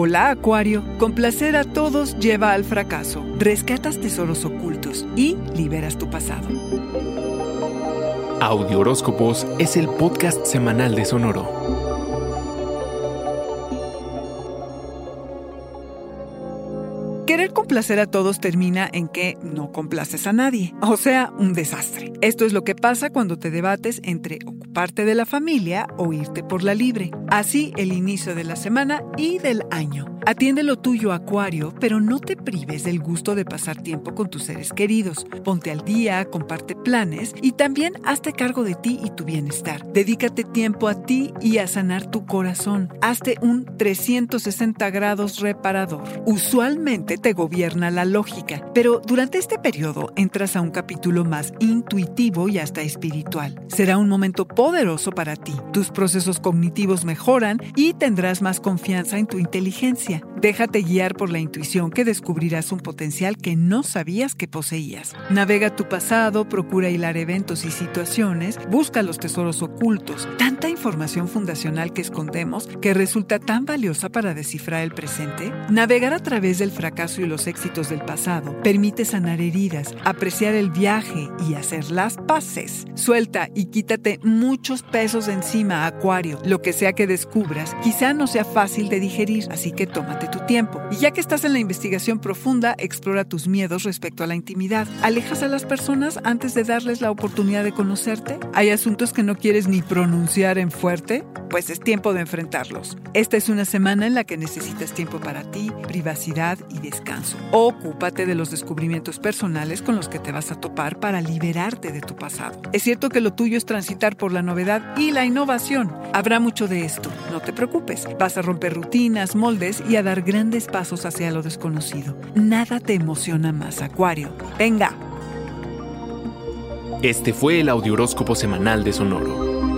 Hola Acuario, complacer a todos lleva al fracaso. Rescatas tesoros ocultos y liberas tu pasado. Audio Horóscopos es el podcast semanal de Sonoro. Querer complacer a todos termina en que no complaces a nadie, o sea, un desastre. Esto es lo que pasa cuando te debates entre ocuparte de la familia o irte por la libre. Así el inicio de la semana y del año. Atiende lo tuyo, Acuario, pero no te prives del gusto de pasar tiempo con tus seres queridos. Ponte al día, comparte planes y también hazte cargo de ti y tu bienestar. Dedícate tiempo a ti y a sanar tu corazón. Hazte un 360 grados reparador. Usualmente te gobierna la lógica, pero durante este periodo entras a un capítulo más intuitivo y hasta espiritual. Será un momento poderoso para ti. Tus procesos cognitivos mejoran y tendrás más confianza en tu inteligencia. Déjate guiar por la intuición que descubrirás un potencial que no sabías que poseías. Navega tu pasado, procura hilar eventos y situaciones, busca los tesoros ocultos, información fundacional que escondemos que resulta tan valiosa para descifrar el presente. Navegar a través del fracaso y los éxitos del pasado permite sanar heridas, apreciar el viaje y hacer las paces. Suelta y quítate muchos pesos de encima, Acuario. Lo que sea que descubras, quizá no sea fácil de digerir, así que tómate tu tiempo. Y ya que estás en la investigación profunda, explora tus miedos respecto a la intimidad. ¿Alejas a las personas antes de darles la oportunidad de conocerte? ¿Hay asuntos que no quieres ni pronunciar en fuerte? Pues es tiempo de enfrentarlos. Esta es una semana en la que necesitas tiempo para ti, privacidad y descanso. Ocúpate de los descubrimientos personales con los que te vas a topar para liberarte de tu pasado. Es cierto que lo tuyo es transitar por la novedad y la innovación. Habrá mucho de esto, no te preocupes. Vas a romper rutinas, moldes y a dar grandes pasos hacia lo desconocido. Nada te emociona más, Acuario. Venga. Este fue el Audioróscopo Semanal de Sonoro.